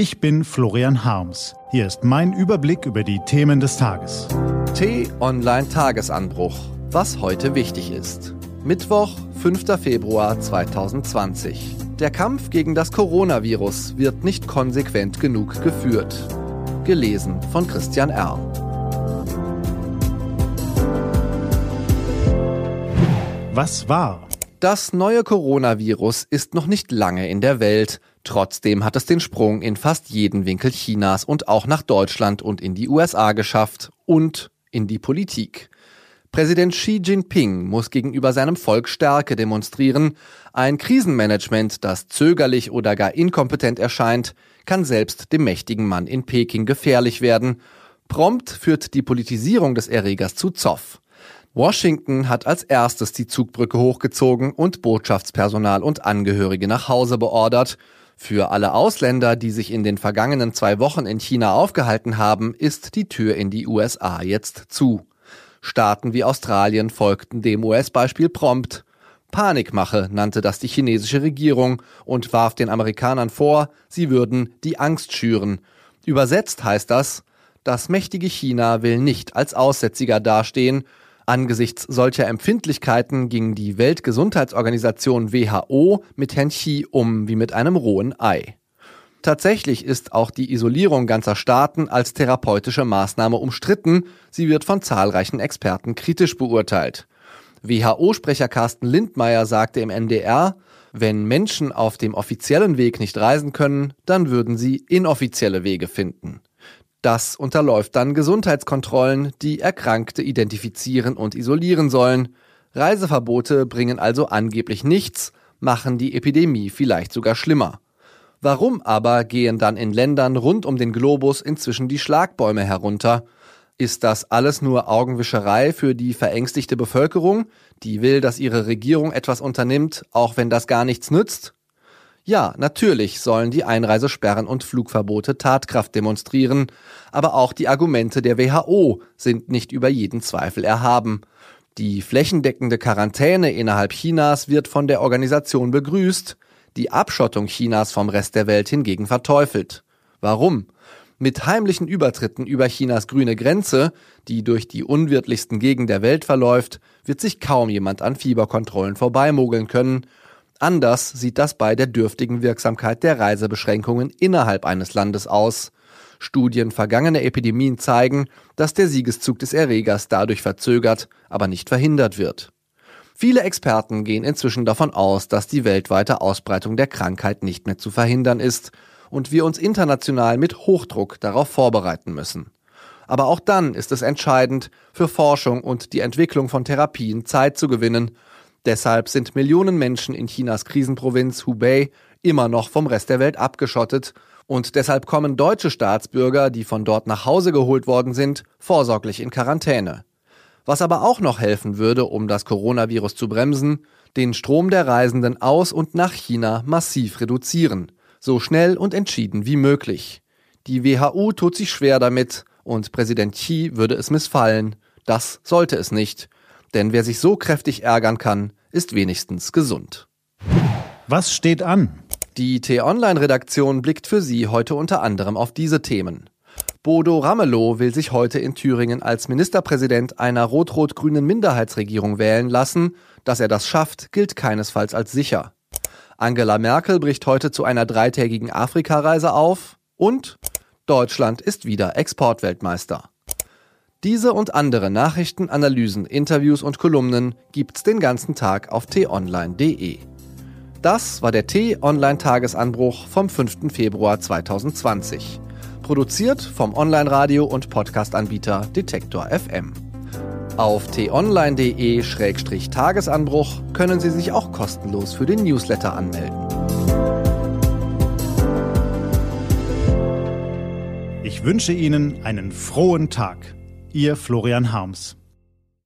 Ich bin Florian Harms. Hier ist mein Überblick über die Themen des Tages. T-Online Tagesanbruch. Was heute wichtig ist. Mittwoch, 5. Februar 2020. Der Kampf gegen das Coronavirus wird nicht konsequent genug geführt. Gelesen von Christian R. Was war? Das neue Coronavirus ist noch nicht lange in der Welt. Trotzdem hat es den Sprung in fast jeden Winkel Chinas und auch nach Deutschland und in die USA geschafft und in die Politik. Präsident Xi Jinping muss gegenüber seinem Volk Stärke demonstrieren. Ein Krisenmanagement, das zögerlich oder gar inkompetent erscheint, kann selbst dem mächtigen Mann in Peking gefährlich werden. Prompt führt die Politisierung des Erregers zu Zoff. Washington hat als erstes die Zugbrücke hochgezogen und Botschaftspersonal und Angehörige nach Hause beordert. Für alle Ausländer, die sich in den vergangenen zwei Wochen in China aufgehalten haben, ist die Tür in die USA jetzt zu. Staaten wie Australien folgten dem US-Beispiel prompt. Panikmache nannte das die chinesische Regierung und warf den Amerikanern vor, sie würden die Angst schüren. Übersetzt heißt das, das mächtige China will nicht als Aussätziger dastehen Angesichts solcher Empfindlichkeiten ging die Weltgesundheitsorganisation WHO mit Herrn Xi um wie mit einem rohen Ei. Tatsächlich ist auch die Isolierung ganzer Staaten als therapeutische Maßnahme umstritten, sie wird von zahlreichen Experten kritisch beurteilt. WHO-Sprecher Carsten Lindmeier sagte im NDR, wenn Menschen auf dem offiziellen Weg nicht reisen können, dann würden sie inoffizielle Wege finden. Das unterläuft dann Gesundheitskontrollen, die Erkrankte identifizieren und isolieren sollen. Reiseverbote bringen also angeblich nichts, machen die Epidemie vielleicht sogar schlimmer. Warum aber gehen dann in Ländern rund um den Globus inzwischen die Schlagbäume herunter? Ist das alles nur Augenwischerei für die verängstigte Bevölkerung, die will, dass ihre Regierung etwas unternimmt, auch wenn das gar nichts nützt? Ja, natürlich sollen die Einreisesperren und Flugverbote Tatkraft demonstrieren, aber auch die Argumente der WHO sind nicht über jeden Zweifel erhaben. Die flächendeckende Quarantäne innerhalb Chinas wird von der Organisation begrüßt, die Abschottung Chinas vom Rest der Welt hingegen verteufelt. Warum? Mit heimlichen Übertritten über Chinas grüne Grenze, die durch die unwirtlichsten Gegenden der Welt verläuft, wird sich kaum jemand an Fieberkontrollen vorbeimogeln können Anders sieht das bei der dürftigen Wirksamkeit der Reisebeschränkungen innerhalb eines Landes aus. Studien vergangener Epidemien zeigen, dass der Siegeszug des Erregers dadurch verzögert, aber nicht verhindert wird. Viele Experten gehen inzwischen davon aus, dass die weltweite Ausbreitung der Krankheit nicht mehr zu verhindern ist und wir uns international mit Hochdruck darauf vorbereiten müssen. Aber auch dann ist es entscheidend, für Forschung und die Entwicklung von Therapien Zeit zu gewinnen Deshalb sind Millionen Menschen in Chinas Krisenprovinz Hubei immer noch vom Rest der Welt abgeschottet und deshalb kommen deutsche Staatsbürger, die von dort nach Hause geholt worden sind, vorsorglich in Quarantäne. Was aber auch noch helfen würde, um das Coronavirus zu bremsen, den Strom der Reisenden aus und nach China massiv reduzieren, so schnell und entschieden wie möglich. Die WHO tut sich schwer damit und Präsident Xi würde es missfallen. Das sollte es nicht. Denn wer sich so kräftig ärgern kann, ist wenigstens gesund. Was steht an? Die T-Online-Redaktion blickt für Sie heute unter anderem auf diese Themen. Bodo Ramelow will sich heute in Thüringen als Ministerpräsident einer rot-rot-grünen Minderheitsregierung wählen lassen. Dass er das schafft, gilt keinesfalls als sicher. Angela Merkel bricht heute zu einer dreitägigen Afrikareise auf und Deutschland ist wieder Exportweltmeister. Diese und andere Nachrichten, Analysen, Interviews und Kolumnen gibt's den ganzen Tag auf t-online.de. Das war der T-Online-Tagesanbruch vom 5. Februar 2020. Produziert vom Online-Radio- und Podcast-Anbieter Detektor FM. Auf t-online.de-tagesanbruch können Sie sich auch kostenlos für den Newsletter anmelden. Ich wünsche Ihnen einen frohen Tag. Ihr Florian Harms.